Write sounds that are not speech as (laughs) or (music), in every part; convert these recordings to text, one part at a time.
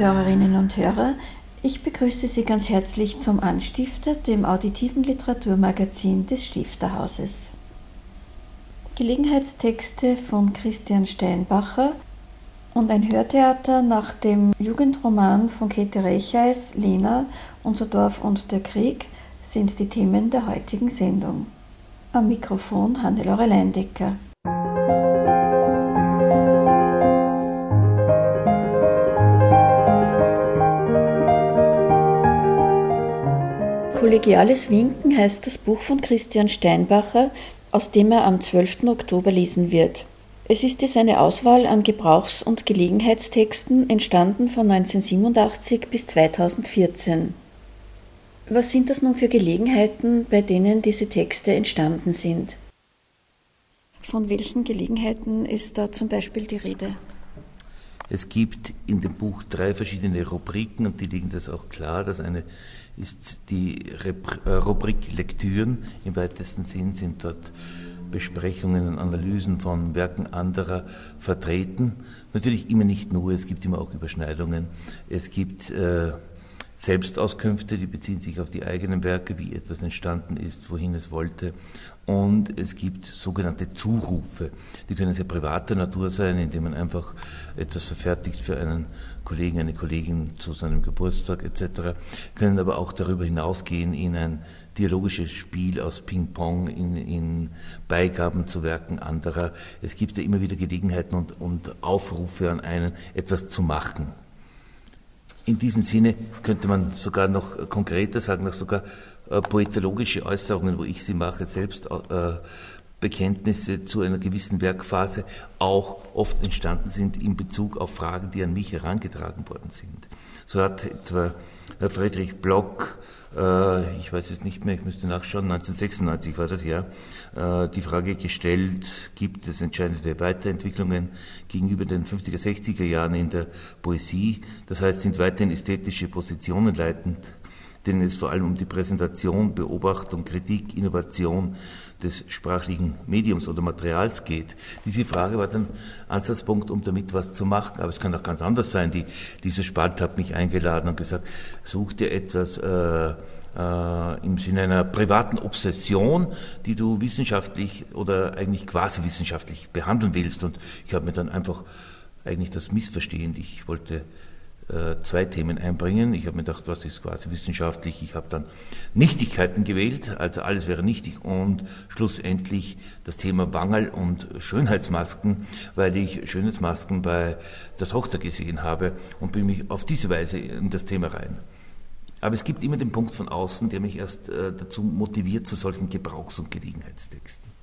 Hörerinnen und Hörer, ich begrüße Sie ganz herzlich zum Anstifter, dem auditiven Literaturmagazin des Stifterhauses. Gelegenheitstexte von Christian Steinbacher und ein Hörtheater nach dem Jugendroman von Käthe Recheis, Lena, Unser Dorf und der Krieg sind die Themen der heutigen Sendung. Am Mikrofon Hannelore Leindecker. Kollegiales Winken heißt das Buch von Christian Steinbacher, aus dem er am 12. Oktober lesen wird. Es ist jetzt eine Auswahl an Gebrauchs- und Gelegenheitstexten, entstanden von 1987 bis 2014. Was sind das nun für Gelegenheiten, bei denen diese Texte entstanden sind? Von welchen Gelegenheiten ist da zum Beispiel die Rede? Es gibt in dem Buch drei verschiedene Rubriken und die legen das auch klar. Das eine ist die äh, Rubrik Lektüren. Im weitesten Sinn sind dort Besprechungen und Analysen von Werken anderer vertreten. Natürlich immer nicht nur, es gibt immer auch Überschneidungen. Es gibt äh, Selbstauskünfte, die beziehen sich auf die eigenen Werke, wie etwas entstanden ist, wohin es wollte. Und es gibt sogenannte Zurufe. Die können sehr privater Natur sein, indem man einfach etwas verfertigt für einen Kollegen, eine Kollegin zu seinem Geburtstag etc., können aber auch darüber hinausgehen in ein dialogisches Spiel aus Ping-Pong, in, in, Beigaben zu Werken anderer. Es gibt ja immer wieder Gelegenheiten und, und Aufrufe an einen, etwas zu machen. In diesem Sinne könnte man sogar noch konkreter sagen, dass sogar äh, poetologische Äußerungen, wo ich sie mache, selbst äh, Bekenntnisse zu einer gewissen Werkphase auch oft entstanden sind in Bezug auf Fragen, die an mich herangetragen worden sind. So hat etwa Friedrich Block, äh, ich weiß es nicht mehr, ich müsste nachschauen, 1996 war das Jahr, äh, die Frage gestellt, gibt es entscheidende Weiterentwicklungen gegenüber den 50er, 60er Jahren in der Poesie? Das heißt, sind weiterhin ästhetische Positionen leitend, denen es vor allem um die Präsentation, Beobachtung, Kritik, Innovation des sprachlichen Mediums oder Materials geht. Diese Frage war dann Ansatzpunkt, um damit was zu machen. Aber es kann auch ganz anders sein. Die, dieser Spalt hat mich eingeladen und gesagt, such dir etwas äh, äh, im Sinne einer privaten Obsession, die du wissenschaftlich oder eigentlich quasi wissenschaftlich behandeln willst. Und ich habe mir dann einfach eigentlich das missverstehend. Ich wollte zwei Themen einbringen. Ich habe mir gedacht, was ist quasi wissenschaftlich? Ich habe dann Nichtigkeiten gewählt, also alles wäre nichtig und schlussendlich das Thema Wangerl und Schönheitsmasken, weil ich Schönheitsmasken bei der Tochter gesehen habe und bin mich auf diese Weise in das Thema rein. Aber es gibt immer den Punkt von außen, der mich erst äh, dazu motiviert zu solchen Gebrauchs- und Gelegenheitstexten.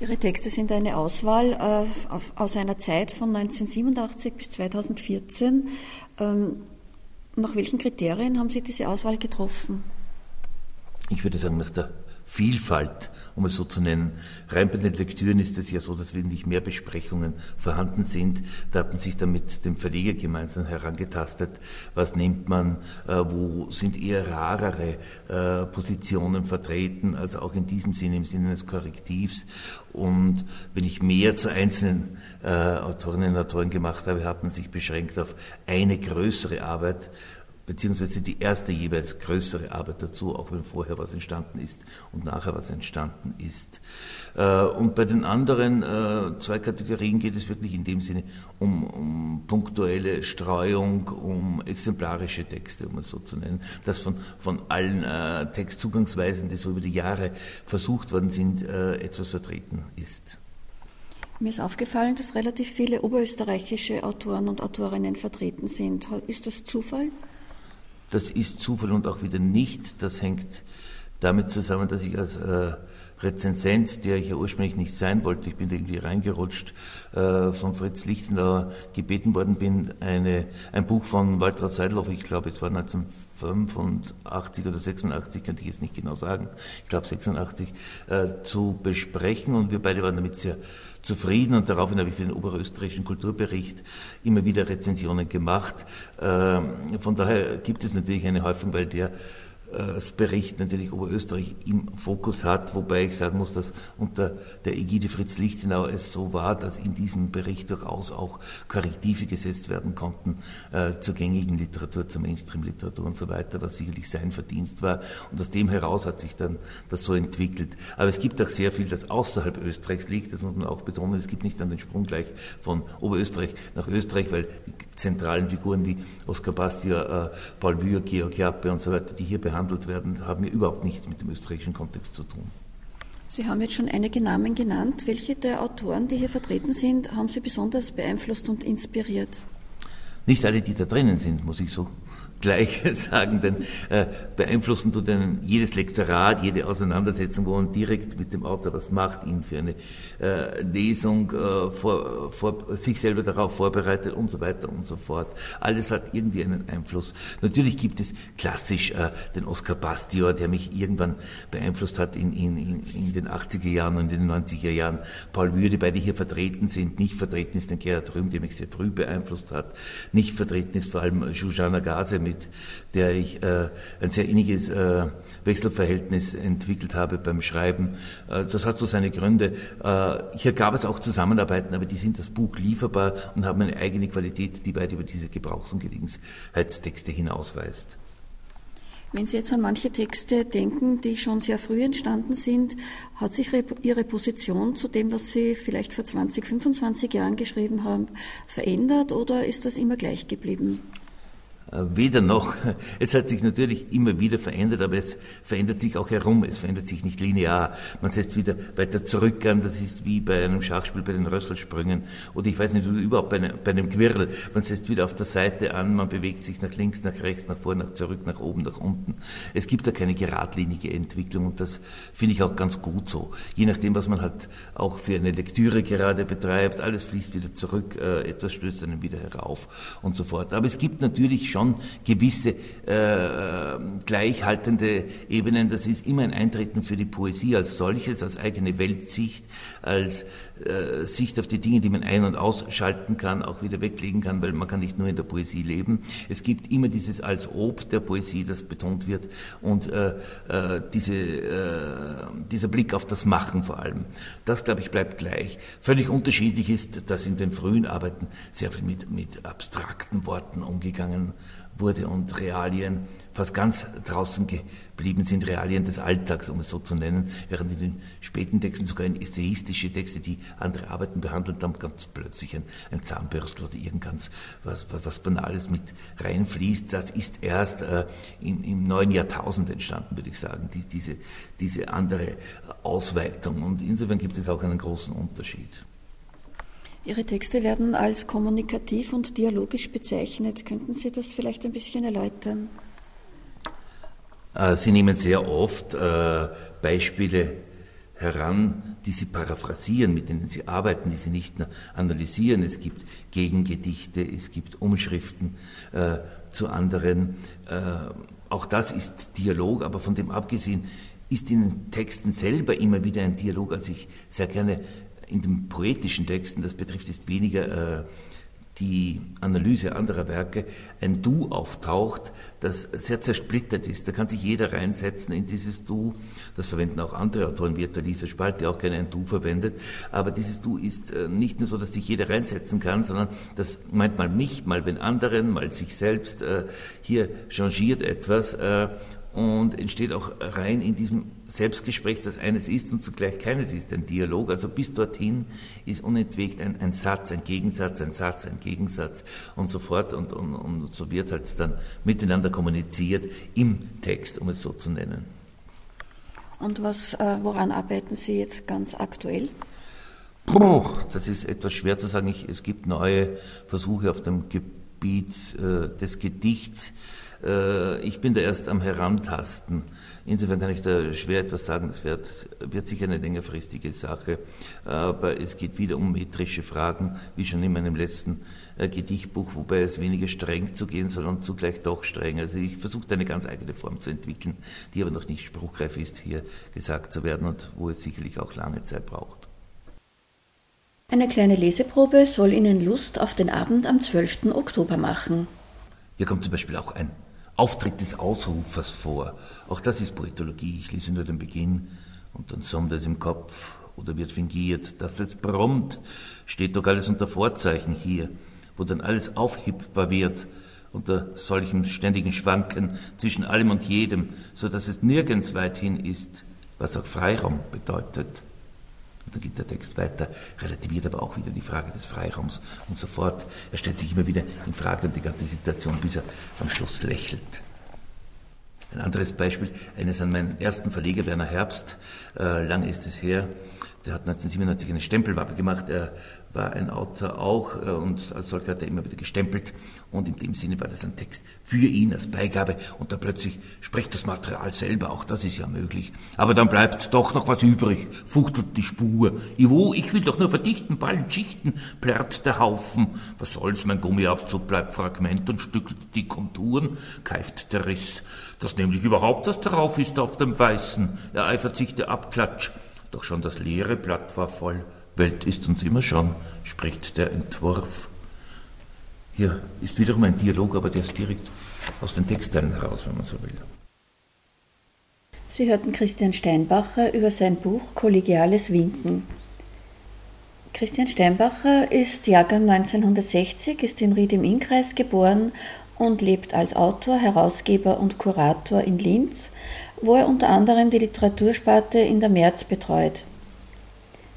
Ihre Texte sind eine Auswahl äh, aus einer Zeit von 1987 bis 2014. Ähm, nach welchen Kriterien haben Sie diese Auswahl getroffen? Ich würde sagen, nach der Vielfalt um es so zu nennen. Rein bei den Lektüren ist es ja so, dass wesentlich mehr Besprechungen vorhanden sind. Da hat man sich dann mit dem Verleger gemeinsam herangetastet. Was nimmt man? Äh, wo sind eher rarere äh, Positionen vertreten? Also auch in diesem Sinne, im Sinne eines Korrektivs. Und wenn ich mehr zu einzelnen äh, Autorinnen und Autoren gemacht habe, hat man sich beschränkt auf eine größere Arbeit beziehungsweise die erste jeweils größere Arbeit dazu, auch wenn vorher was entstanden ist und nachher was entstanden ist. Äh, und bei den anderen äh, zwei Kategorien geht es wirklich in dem Sinne um, um punktuelle Streuung, um exemplarische Texte, um es so zu nennen, dass von, von allen äh, Textzugangsweisen, die so über die Jahre versucht worden sind, etwas vertreten ist. Mir ist aufgefallen, dass relativ viele oberösterreichische Autoren und Autorinnen vertreten sind. Ist das Zufall? Das ist Zufall und auch wieder nicht. Das hängt damit zusammen, dass ich als äh, Rezensent, der ich ja ursprünglich nicht sein wollte. Ich bin irgendwie reingerutscht, äh, von Fritz Lichtenauer gebeten worden bin, eine, ein Buch von Walter Seidloff, ich glaube, es war 1985 oder 86, könnte ich jetzt nicht genau sagen, ich glaube 86, äh, zu besprechen und wir beide waren damit sehr zufrieden und daraufhin habe ich für den oberösterreichischen Kulturbericht immer wieder Rezensionen gemacht. Äh, von daher gibt es natürlich eine Häufung, weil der das Bericht natürlich Oberösterreich im Fokus hat, wobei ich sagen muss, dass unter der Ägide Fritz Lichtenau es so war, dass in diesem Bericht durchaus auch Korrektive gesetzt werden konnten äh, zur gängigen Literatur, zur Mainstream-Literatur und so weiter, was sicherlich sein Verdienst war. Und aus dem heraus hat sich dann das so entwickelt. Aber es gibt auch sehr viel, das außerhalb Österreichs liegt, das muss man auch betonen. Es gibt nicht dann den Sprung gleich von Oberösterreich nach Österreich, weil die zentralen Figuren wie Oskar Bastia, äh, Paul Wühr, Georg Jappe und so weiter, die hier behandelt behandelt werden, haben ja überhaupt nichts mit dem österreichischen Kontext zu tun. Sie haben jetzt schon einige Namen genannt. Welche der Autoren, die hier vertreten sind, haben Sie besonders beeinflusst und inspiriert? Nicht alle, die da drinnen sind, muss ich so gleich (laughs) sagen, denn äh, beeinflussen tut einen jedes Lektorat, jede Auseinandersetzung, wo man direkt mit dem Autor was macht, ihn für eine äh, Lesung äh, vor, vor, sich selber darauf vorbereitet und so weiter und so fort. Alles hat irgendwie einen Einfluss. Natürlich gibt es klassisch äh, den Oscar Bastior, der mich irgendwann beeinflusst hat in, in, in den 80er Jahren und in den 90er Jahren. Paul Würde, beide hier vertreten sind. Nicht vertreten ist der Gerhard Rühm, der mich sehr früh beeinflusst hat. Nicht vertreten ist vor allem Jujana Gase mit mit der ich äh, ein sehr inniges äh, Wechselverhältnis entwickelt habe beim Schreiben. Äh, das hat so seine Gründe. Äh, hier gab es auch Zusammenarbeiten, aber die sind das Buch lieferbar und haben eine eigene Qualität, die weit über diese Gebrauchs- und Gelegenheitstexte hinausweist. Wenn Sie jetzt an manche Texte denken, die schon sehr früh entstanden sind, hat sich Ihre Position zu dem, was Sie vielleicht vor 20, 25 Jahren geschrieben haben, verändert oder ist das immer gleich geblieben? Äh, weder noch. (laughs) Es hat sich natürlich immer wieder verändert, aber es verändert sich auch herum. Es verändert sich nicht linear. Man setzt wieder weiter zurück an. Das ist wie bei einem Schachspiel bei den Rösselsprüngen oder ich weiß nicht, überhaupt bei einem, bei einem Quirl. Man setzt wieder auf der Seite an, man bewegt sich nach links, nach rechts, nach vor, nach zurück, nach oben, nach unten. Es gibt da keine geradlinige Entwicklung und das finde ich auch ganz gut so. Je nachdem, was man halt auch für eine Lektüre gerade betreibt, alles fließt wieder zurück, äh, etwas stößt einen wieder herauf und so fort. Aber es gibt natürlich schon schon gewisse äh, gleichhaltende Ebenen. Das ist immer ein Eintreten für die Poesie als solches, als eigene Weltsicht, als äh, Sicht auf die Dinge, die man ein- und ausschalten kann, auch wieder weglegen kann, weil man kann nicht nur in der Poesie leben. Es gibt immer dieses als Ob der Poesie, das betont wird, und äh, äh, diese, äh, dieser Blick auf das Machen vor allem. Das, glaube ich, bleibt gleich. Völlig unterschiedlich ist, dass in den frühen Arbeiten sehr viel mit, mit abstrakten Worten umgegangen wurde und Realien fast ganz draußen geblieben sind, Realien des Alltags, um es so zu nennen, während in den späten Texten sogar in essayistische Texte, die andere Arbeiten behandelt haben, ganz plötzlich ein, ein Zahnbürstel oder irgendwas was, was, Banales mit reinfließt. Das ist erst äh, im, im, neuen Jahrtausend entstanden, würde ich sagen, die, diese, diese andere Ausweitung. Und insofern gibt es auch einen großen Unterschied. Ihre Texte werden als kommunikativ und dialogisch bezeichnet. Könnten Sie das vielleicht ein bisschen erläutern? Äh, Sie nehmen sehr oft äh, Beispiele heran, die Sie paraphrasieren, mit denen Sie arbeiten, die Sie nicht analysieren. Es gibt Gegengedichte, es gibt Umschriften äh, zu anderen. auch das ist Dialog, aber von dem abgesehen ist in den Texten selber immer wieder ein Dialog, als ich sehr gerne in den poetischen Texten, das betrifft jetzt weniger äh, die Analyse anderer Werke, ein Du auftaucht, das sehr zersplittert ist. Da kann sich jeder reinsetzen in dieses Du. Das verwenden auch andere Autoren, wie etwa Lisa Spalt, die auch gerne ein Du verwendet. Aber dieses Du ist äh, nicht nur so, dass sich jeder reinsetzen kann, sondern das meint mal mich, mal den anderen, mal sich selbst. Äh, hier changiert etwas äh, und entsteht auch rein in diesem Selbstgespräch, das eines ist und zugleich keines ist, ein Dialog. Also bis dorthin ist unentwegt ein, ein Satz, ein Gegensatz, ein Satz, ein Gegensatz und so fort. Und, und, und so wird halt dann miteinander kommuniziert im Text, um es so zu nennen. Und was, äh, woran arbeiten Sie jetzt ganz aktuell? Puh, das ist etwas schwer zu sagen. Ich, es gibt neue Versuche auf dem Gebiet äh, des Gedichts Äh, ich bin da erst am Herantasten. Insofern kann ich da schwer etwas sagen. Das wird, wird sicher eine längerfristige Sache. Aber es geht wieder um metrische Fragen, wie schon in meinem letzten äh, Gedichtbuch, wobei es weniger streng zu gehen soll und zugleich doch streng. Also ich versuche eine ganz eigene Form zu entwickeln, die aber noch nicht spruchreif ist, hier gesagt zu werden und wo es sicherlich auch lange Zeit braucht. Eine kleine Leseprobe soll Ihnen Lust auf den Abend am 12. Oktober machen. Hier kommt zum Beispiel auch ein Auftritt des Ausrufers vor. Auch das ist Poetologie. Ich lese nur den Beginn und dann summt es im Kopf oder wird fingiert. Dass es brummt, steht doch alles unter Vorzeichen hier, wo dann alles aufhippbar wird, unter solchem ständigen Schwanken zwischen allem und jedem, so dass es nirgends weit hin ist, was auch Freiraum bedeutet. Dann geht der Text weiter, relativiert aber auch wieder die Frage des Freiraums und so fort. Er stellt sich immer wieder in Frage und die ganze Situation, bis er am Schluss lächelt. Ein anderes Beispiel, eines an meinen ersten Verleger, Werner Herbst, äh, lang ist es her, der hat 1997 eine Stempelwappe gemacht. Er war ein Autor auch äh, und als solcher hat er immer wieder gestempelt und in dem Sinne war das ein Text für ihn als Beigabe und da plötzlich spricht das Material selber, auch das ist ja möglich. Aber dann bleibt doch noch was übrig, fuchtelt die Spur. Iwo, ich will doch nur verdichten, ballen, schichten, plärrt der Haufen. Was soll's, mein Gummiabzug bleibt Fragment und stückelt die Konturen, keift der Riss. Dass nämlich überhaupt das drauf ist auf dem Weißen, ereifert sich der Abklatsch. Doch schon das leere Blatt war voll. Welt ist uns immer schon, spricht der Entwurf. Hier ist wiederum ein Dialog, aber der ist direkt aus den Textteilen heraus, wenn man so will. Sie hörten Christian Steinbacher über sein Buch Kollegiales Winken. Christian Steinbacher ist Jahrgang 1960, ist in Ried im Innkreis geboren und lebt als Autor, Herausgeber und Kurator in Linz, wo er unter anderem die Literatursparte in der März betreut.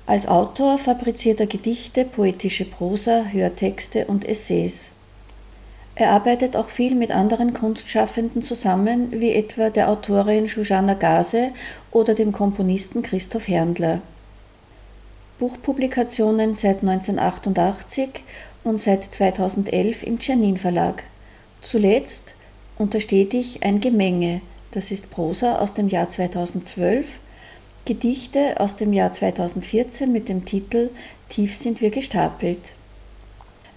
Als Autor fabriziert er Gedichte, poetische Prosa, Hörtexte und Essays. Er arbeitet auch viel mit anderen Kunstschaffenden zusammen, wie etwa der Autorin Shoshana Gase oder dem Komponisten Christoph Herndler. Buchpublikationen seit 1988 und seit 2011 im Czernin Verlag. Zuletzt untersteht ich ein Gemenge, das ist Prosa aus dem Jahr 2012 Gedichte aus dem Jahr 2014 mit dem Titel Tief sind wir gestapelt.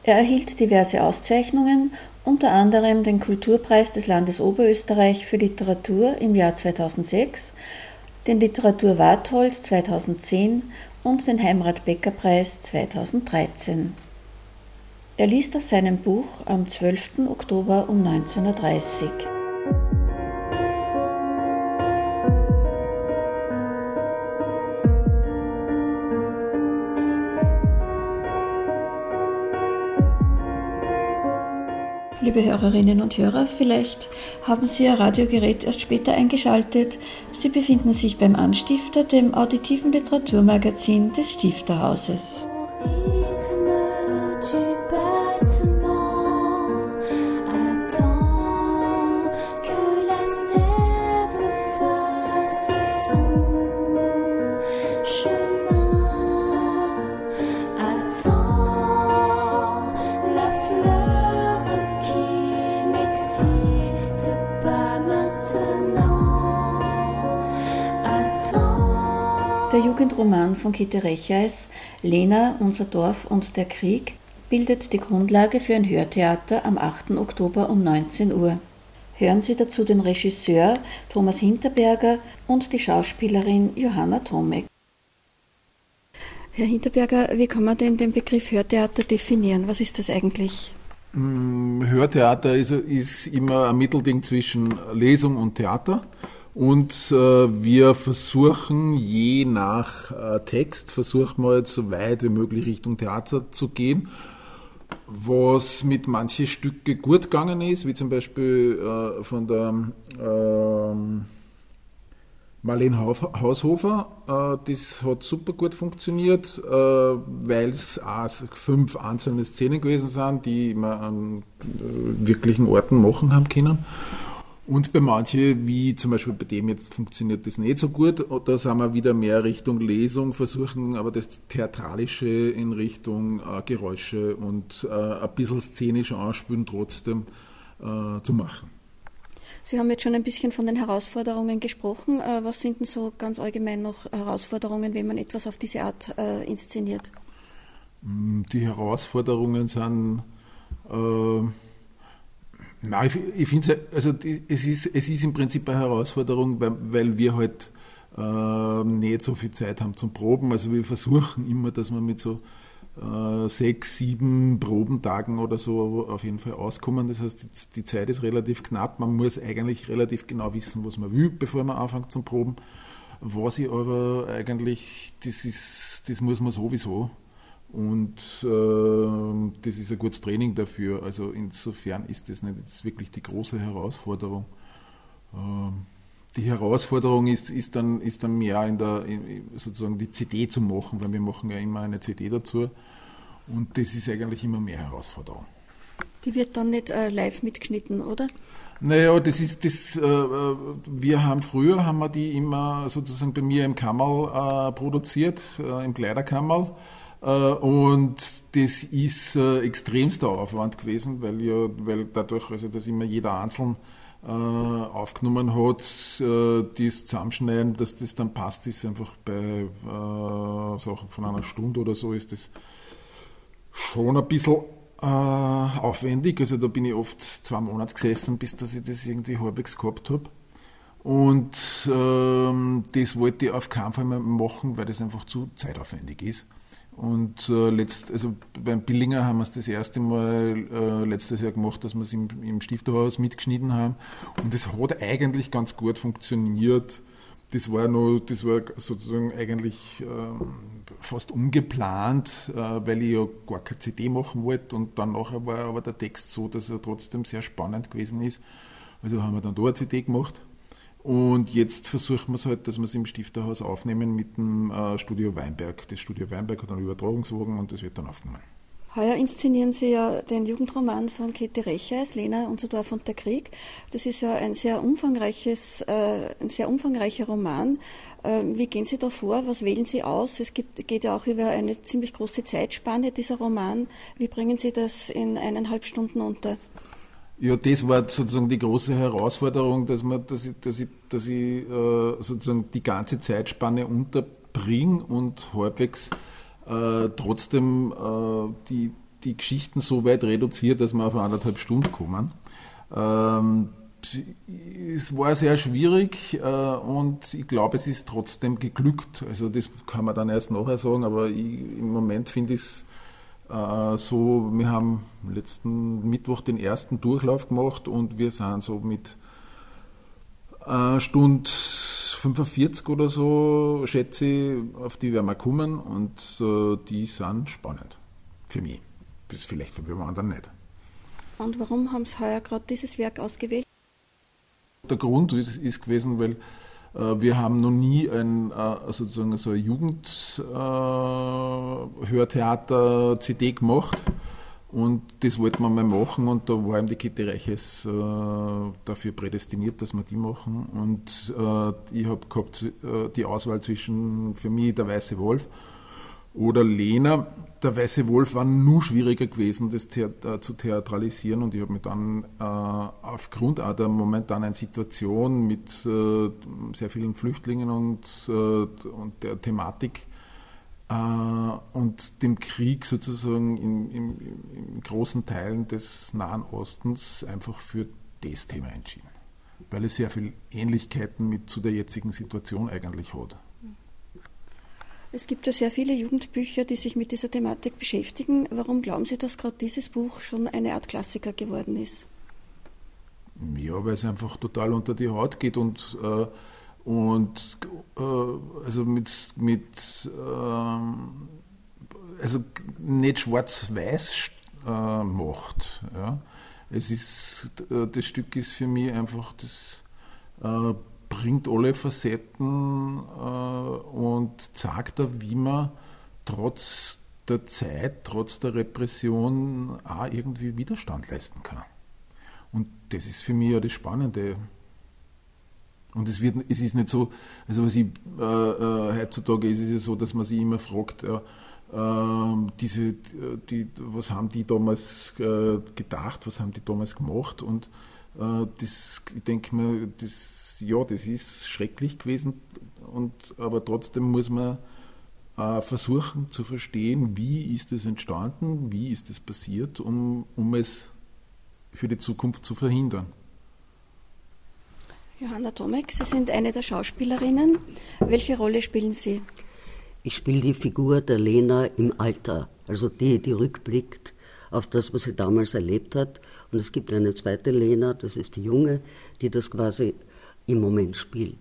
Er erhielt diverse Auszeichnungen, unter anderem den Kulturpreis des Landes Oberösterreich für Literatur im Jahr 2006, den Literatur Wartholz 2010 und den Heimrat Becker Preis 2013. Er liest aus seinem Buch am 12. Oktober um 19.30 Uhr. Liebe Hörerinnen und Hörer, vielleicht haben Sie Ihr Radiogerät erst später eingeschaltet. Sie befinden sich beim Anstifter, dem auditiven Literaturmagazin des Stifterhauses. Von Käthe Recheis, Lena, unser Dorf und der Krieg, bildet die Grundlage für ein Hörtheater am 8. Oktober um 19 Uhr. Hören Sie dazu den Regisseur Thomas Hinterberger und die Schauspielerin Johanna Tomek. Herr Hinterberger, wie kann man denn den Begriff Hörtheater definieren? Was ist das eigentlich? Mm, Hörtheater ist, ist immer ein Mittelding zwischen Lesung und Theater. Und äh, wir versuchen je nach äh, Text, versuchen wir jetzt so weit wie möglich Richtung Theater zu gehen. Was mit manchen Stücke gut gegangen ist, wie zum Beispiel äh, von der ähm, Marlene Haushofer, äh, das hat super gut funktioniert, äh, weil es fünf einzelne Szenen gewesen sind, die man an äh, wirklichen Orten machen haben können. Und bei manchen, wie zum Beispiel bei dem jetzt funktioniert das nicht so gut, da sind wir wieder mehr Richtung Lesung, versuchen aber das Theatralische in Richtung äh, Geräusche und äh, ein bisschen szenisch anspülen trotzdem äh, zu machen. Sie haben jetzt schon ein bisschen von den Herausforderungen gesprochen. Äh, was sind denn so ganz allgemein noch Herausforderungen, wenn man etwas auf diese Art äh, inszeniert? Mm, die Herausforderungen sind, äh, nein, ich, ich finde also es ist, es ist im Prinzip eine Herausforderung, weil, weil wir halt äh, nicht so viel Zeit haben zum Proben. Also wir versuchen immer, dass wir mit so äh, sechs, sieben Probentagen oder so auf jeden Fall auskommen. Das heißt, die, die, Zeit ist relativ knapp. Man muss eigentlich relativ genau wissen, was man will, bevor man anfängt zum Proben. Was ich aber eigentlich, das ist, das muss man sowieso. Und äh, das ist ein gutes Training dafür. Also insofern ist das nicht jetzt wirklich die große Herausforderung. Ähm, die Herausforderung ist, ist, dann, ist dann mehr in der, in, sozusagen die CD zu machen, weil wir machen ja immer eine CD dazu. Und das ist eigentlich immer mehr Herausforderung. Die wird dann nicht äh, live mitgeschnitten, oder? Naja, das ist das, äh, äh, wir haben früher haben wir die immer sozusagen bei mir im Kammerl äh, produziert, äh, im Kleiderkammerl. Äh, und das ist äh, extremster Aufwand gewesen, weil ja, weil dadurch, also dass immer jeder einzeln äh, aufgenommen hat, das Zusammenschneiden, dass das dann passt, ist einfach bei Sachen von einer Stunde oder so, ist das schon ein bisschen aufwendig. Also da bin ich oft zwei Monate gesessen, bis dass ich das irgendwie halbwegs gehabt habe. Und ähm, das wollte ich auf keinen Fall mehr machen, weil das einfach zu zeitaufwendig ist. Und äh, letzt, also beim Billinger haben wir es das erste Mal äh, letztes Jahr gemacht, dass wir es im, im Stifterhaus mitgeschnitten haben. Und es hat eigentlich ganz gut funktioniert. Das war noch, das war sozusagen eigentlich äh, fast ungeplant, äh, weil ich ja gar keine CD machen wollte. Und dann nachher war aber der Text so, dass er trotzdem sehr spannend gewesen ist. Also haben wir dann da eine CD gemacht. Und jetzt versuchen wir es halt, dass wir es im Stifterhaus aufnehmen mit dem äh, Studio Weinberg. Das Studio Weinberg hat einen Übertragungswagen und das wird dann aufgenommen. Heuer inszenieren Sie ja den Jugendroman von Käthe Recheis, Lena, unser Dorf und der Krieg. Das ist ja ein sehr umfangreiches, äh, ein sehr umfangreicher Roman. Äh, wie gehen Sie da vor? Was wählen Sie aus? Es gibt, geht ja auch über eine ziemlich große Zeitspanne, dieser Roman. Wie bringen Sie das in eineinhalb Stunden unter? Ja, das war sozusagen die große Herausforderung, dass, man, dass ich, dass ich, dass ich äh, sozusagen die ganze Zeitspanne unterbringe und halbwegs äh, trotzdem äh, die, die Geschichten so weit reduziert, dass wir auf anderthalb Stunden kommen. Ähm, es war sehr schwierig äh, und ich glaube, es ist trotzdem geglückt. Also das kann man dann erst nachher sagen, aber ich, im Moment finde ich es so, wir haben letzten Mittwoch den ersten Durchlauf gemacht und wir sind so mit äh, Stunde 45 oder so, schätze ich, auf die werden wir kommen und äh, die sind spannend. Für mich. Das ist vielleicht für die anderen nicht. Und warum haben Sie heuer gerade dieses Werk ausgewählt? Der Grund ist, ist gewesen, weil äh, wir haben noch nie ein äh, sozusagen so ein Jugendhörtheater-CD gemacht. Und das wollten wir mal machen und da war eben die Kette Reiches äh, dafür prädestiniert, dass wir die machen. Und äh, ich habe gehabt äh, die Auswahl zwischen für mich der Weiße Wolf oder Lena. Der Weiße Wolf war nur schwieriger gewesen, das Theater, zu theatralisieren und ich habe mich dann äh, aufgrund auch der momentanen Situation mit äh, sehr vielen Flüchtlingen und, äh, und der Thematik äh, und dem Krieg sozusagen in, in, in großen Teilen des Nahen Ostens einfach für das Thema entschieden, weil es sehr viele Ähnlichkeiten mit zu der jetzigen Situation eigentlich hat. Es gibt ja sehr viele Jugendbücher, die sich mit dieser Thematik beschäftigen. Warum glauben Sie, dass gerade dieses Buch schon eine Art Klassiker geworden ist? Ja, weil es einfach total unter die Haut geht und, äh, und äh, also mit, mit ähm, also nicht schwarz-weiß äh, macht. Ja. Es ist, äh, das Stück ist für mich einfach das äh, bringt alle Facetten äh, und zeigt da, wie man trotz der Zeit, trotz der Repression auch irgendwie Widerstand leisten kann. Und das ist für mich ja das Spannende. Und es, wird, es ist nicht so, also was ich, äh, äh, heutzutage ist es ja so, dass man sich immer fragt, äh, diese, die, was haben die damals äh, gedacht, was haben die damals gemacht und Äh, das, ich denke mir, das, ja, das ist schrecklich gewesen, und, aber trotzdem muss man äh, versuchen zu verstehen, wie ist es entstanden, wie ist es passiert, um, um es für die Zukunft zu verhindern. Johanna Tomek, Sie sind eine der Schauspielerinnen. Welche Rolle spielen Sie? Ich spiele die Figur der Lena im Alter, also die, die rückblickt auf das, was sie damals erlebt hat. Und es gibt eine zweite Lena, das ist die Junge, die das quasi im Moment spielt.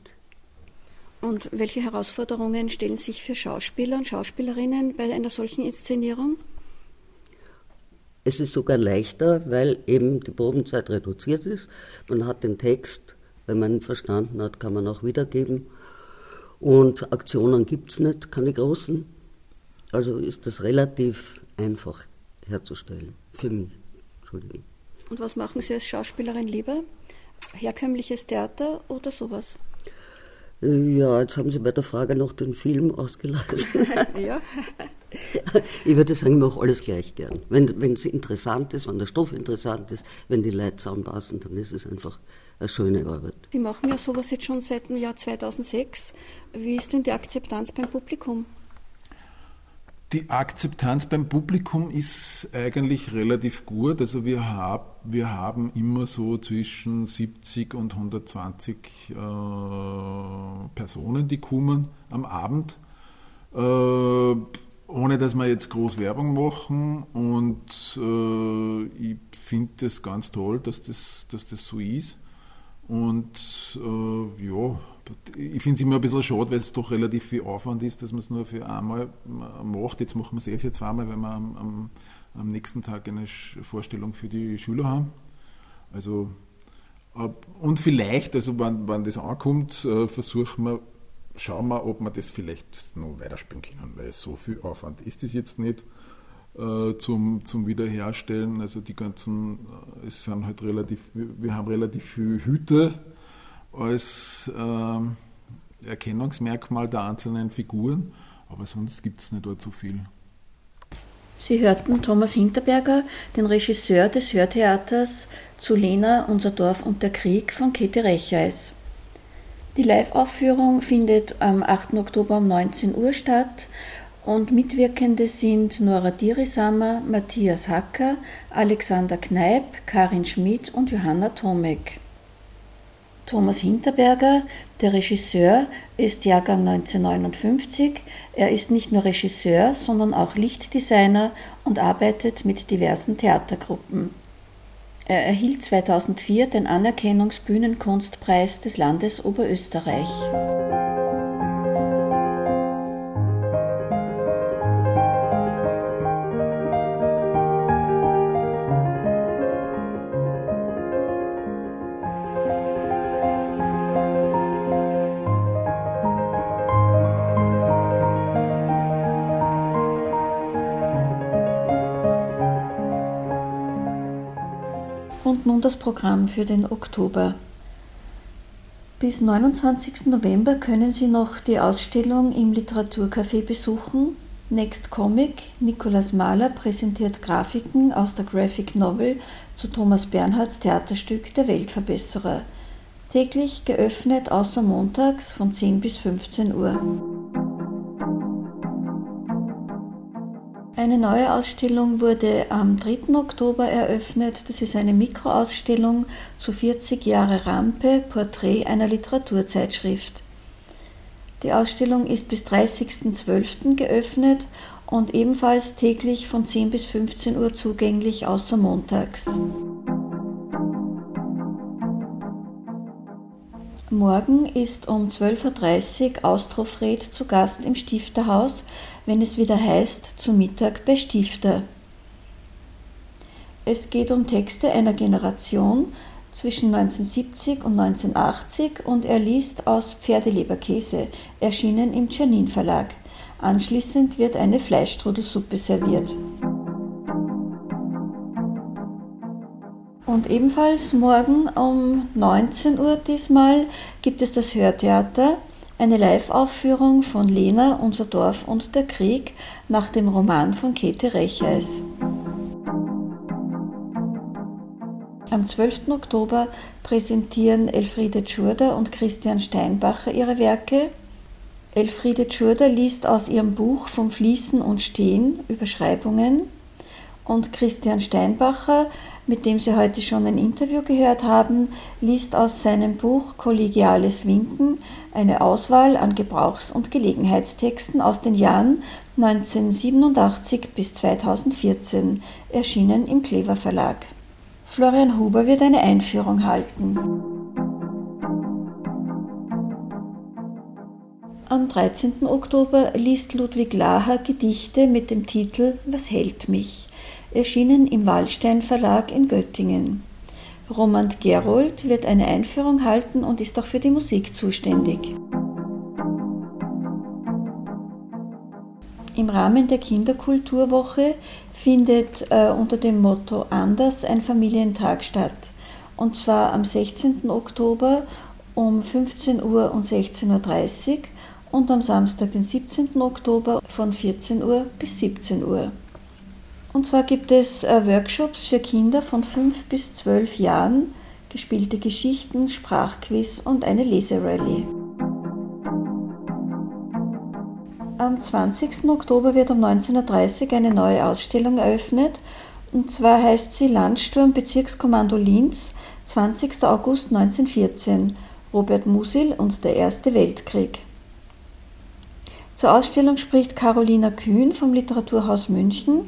Und welche Herausforderungen stellen sich für Schauspieler und Schauspielerinnen bei einer solchen Inszenierung? Es ist sogar leichter, weil eben die Probenzeit reduziert ist. Man hat den Text, wenn man ihn verstanden hat, kann man auch wiedergeben. Und Aktionen gibt es nicht, keine großen. Also ist das relativ einfach herzustellen, für mich. Entschuldigung. Und was machen Sie als Schauspielerin lieber? Herkömmliches Theater oder sowas? Ja, jetzt haben Sie bei der Frage noch den Film ausgelassen. (laughs) ja. (laughs) Ich würde sagen, ich mache alles gleich gern. Wenn es interessant ist, wenn der Stoff interessant ist, wenn die Leute zusammenpassen, dann ist es einfach eine schöne Arbeit. Sie machen ja sowas jetzt schon seit dem Jahr 2006. Wie ist denn die Akzeptanz beim Publikum? Die Akzeptanz beim Publikum ist eigentlich relativ gut. Also wir, hab, wir haben immer so zwischen 70 und 120 äh, Personen, die kommen am Abend. Äh, ohne dass wir jetzt groß Werbung machen. Und äh, ich finde das ganz toll, dass das, dass das so ist. Und äh, ja, ich finde es immer ein bisschen schade, weil es doch relativ viel Aufwand ist, dass man es nur für einmal macht. Jetzt machen wir es eh für zweimal, weil wir am, am, am nächsten Tag eine Vorstellung für die Schüler haben. Also, und vielleicht, also wenn, wenn das ankommt, äh, versuchen wir, schauen wir, ob wir das vielleicht noch weiterspielen können, weil so viel Aufwand ist es jetzt nicht äh, zum, zum Wiederherstellen. Also die ganzen, äh, es sind halt relativ, wir haben relativ viele Hüte als äh, Erkennungsmerkmal der einzelnen Figuren, aber sonst gibt es nicht dort so viel. Sie hörten Thomas Hinterberger, den Regisseur des Hörtheaters zu Lena, Unser Dorf und der Krieg von Käthe Recheis. Die Live-Aufführung findet am 8. Oktober um 19 Uhr statt und Mitwirkende sind Nora Dirisamer, Matthias Hacker, Alexander Kneip, Karin Schmidt und Johanna Tomek. Thomas Hinterberger, der Regisseur, ist Jahrgang 1959. Er ist nicht nur Regisseur, sondern auch Lichtdesigner und arbeitet mit diversen Theatergruppen. Er erhielt 2004 den Anerkennungsbühnenkunstpreis des Landes Oberösterreich. Das Programm für den Oktober. Bis 29. November können Sie noch die Ausstellung im Literaturcafé besuchen. Next Comic, Nikolaus Mahler präsentiert Grafiken aus der Graphic Novel zu Thomas Bernhards Theaterstück Der Weltverbesserer. Täglich geöffnet außer montags von 10 bis 15 Uhr. Eine neue Ausstellung wurde am 3. Oktober eröffnet. Das ist eine Mikroausstellung zu 40 Jahre Rampe, Porträt einer Literaturzeitschrift. Die Ausstellung ist bis 30.12. geöffnet und ebenfalls täglich von 10 bis 15 Uhr zugänglich außer montags. Morgen ist um 12.30 Uhr Austrofred zu Gast im Stifterhaus wenn es wieder heißt, zu Mittag bei Stifter. Es geht um Texte einer Generation zwischen 1970 und 1980 und er liest aus Pferdeleberkäse, erschienen im Czernin Verlag. Anschließend wird eine Fleischstrudelsuppe serviert. Und ebenfalls morgen um 19 Uhr diesmal gibt es das Hörtheater eine Live-Aufführung von Lena, Unser Dorf und der Krieg nach dem Roman von Käthe Recheis. Am 12. Oktober präsentieren Elfriede Tschurder und Christian Steinbacher ihre Werke. Elfriede Tschurder liest aus ihrem Buch Vom Fließen und Stehen Überschreibungen und Christian Steinbacher, mit dem Sie heute schon ein Interview gehört haben, liest aus seinem Buch Kollegiales Winken eine Auswahl an Gebrauchs- und Gelegenheitstexten aus den Jahren 1987 bis 2014, erschienen im Klever Verlag. Florian Huber wird eine Einführung halten. Am 13. Oktober liest Ludwig Laher Gedichte mit dem Titel Was hält mich? Erschienen im Wallstein Verlag in Göttingen. Romand Gerold wird eine Einführung halten und ist auch für die Musik zuständig. Im Rahmen der Kinderkulturwoche findet äh, unter dem Motto Anders ein Familientag statt. Und zwar am 16. Oktober um 15 Uhr und 16.30 Uhr und am Samstag, den 17. Oktober von 14 Uhr bis 17 Uhr. Und zwar gibt es äh, Workshops für Kinder von 5 bis 12 Jahren, gespielte Geschichten, Sprachquiz und eine Leserallye. Am 20. Oktober wird um 19.30 Uhr eine neue Ausstellung eröffnet. Und zwar heißt sie Landsturm Bezirkskommando Linz, 20. August 1914, Robert Musil und der Erste Weltkrieg. Zur Ausstellung spricht Carolina Kühn vom Literaturhaus München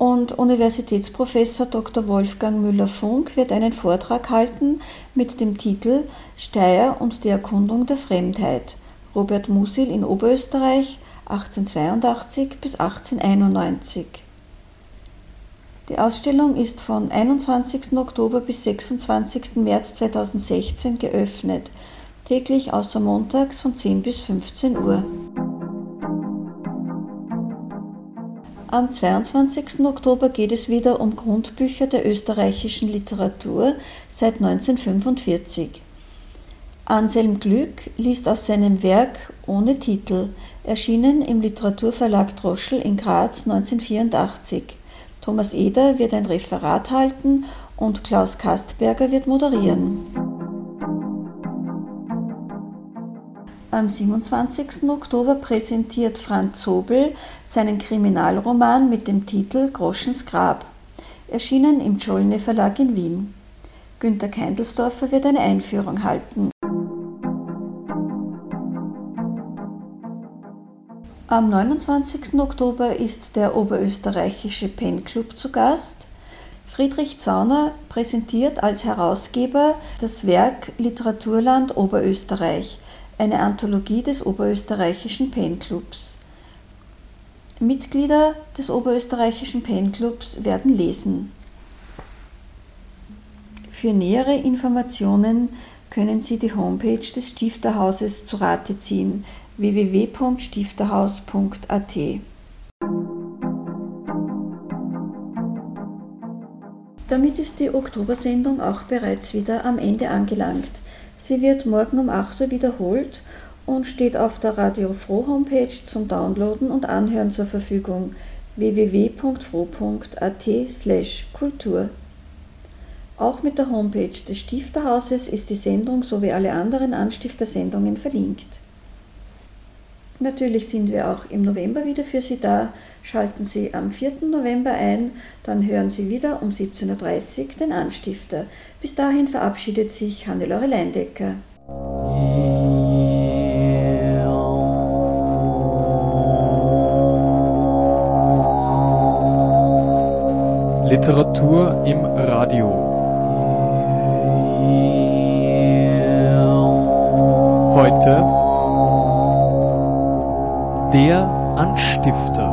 und Universitätsprofessor Dr. Wolfgang Müller-Funk wird einen Vortrag halten mit dem Titel Steyr und die Erkundung der Fremdheit. Robert Musil in Oberösterreich, 1882 bis 1891. Die Ausstellung ist von 21. Oktober bis 26. März 2016 geöffnet, täglich außer montags von 10 bis 15 Uhr. Am 22. Oktober geht es wieder um Grundbücher der österreichischen Literatur seit 1945. Anselm Glück liest aus seinem Werk Ohne Titel, erschienen im Literaturverlag Droschel in Graz 1984. Thomas Eder wird ein Referat halten und Klaus Kastberger wird moderieren. Am 27. Oktober präsentiert Franz Zobel seinen Kriminalroman mit dem Titel Groschens Grab, erschienen im Czollne Verlag in Wien. Günter Keindelsdorfer wird eine Einführung halten. Am 29. Oktober ist der oberösterreichische Pen Club zu Gast. Friedrich Zauner präsentiert als Herausgeber das Werk Literaturland Oberösterreich, eine Anthologie des oberösterreichischen Pen Clubs. Mitglieder des oberösterreichischen Pen Clubs werden lesen. Für nähere Informationen können Sie die Homepage des Stifterhauses zu Rate ziehen www.stifterhaus.at. Damit ist die Oktobersendung auch bereits wieder am Ende angelangt. Sie wird morgen um 8 Uhr wiederholt und steht auf der Radio Froh Homepage zum Downloaden und Anhören zur Verfügung www.froh.at/kultur. Auch mit der Homepage des Stifterhauses ist die Sendung sowie alle anderen Anstiftersendungen verlinkt. Natürlich sind wir auch im November wieder für Sie da. Schalten Sie am 4. November ein, dann hören Sie wieder um 17.30 Uhr den Anstifter. Bis dahin verabschiedet sich Hannelore Leindecker. Literatur im Radio. Heute der Anstifter